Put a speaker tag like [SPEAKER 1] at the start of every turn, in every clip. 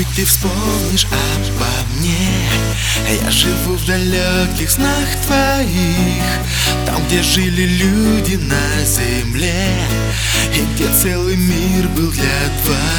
[SPEAKER 1] быть ты вспомнишь обо мне? Я живу в далеких снах твоих Там, где жили люди на земле И где целый мир был для твоих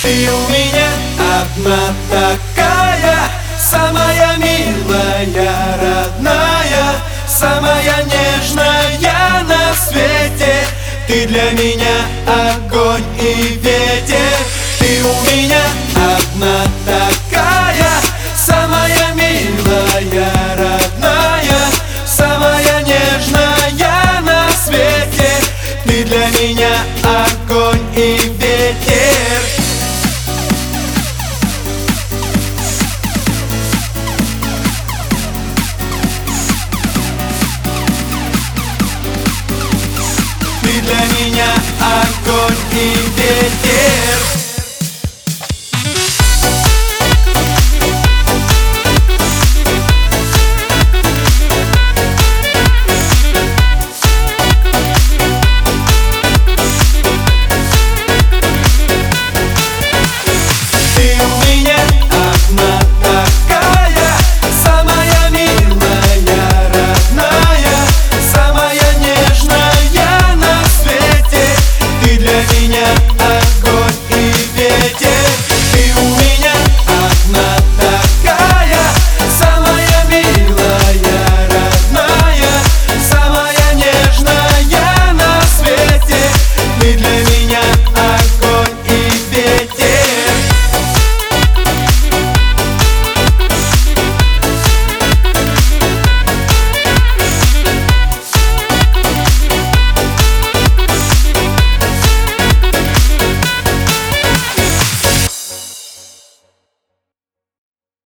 [SPEAKER 1] Ты
[SPEAKER 2] у меня одна такая Самая милая, родная Самая нежная на свете. Ты для меня огонь и ветер. Ты у меня одна такая Самая милая, родная Самая нежная на свете. Ты для меня огонь и ветер
[SPEAKER 1] Ты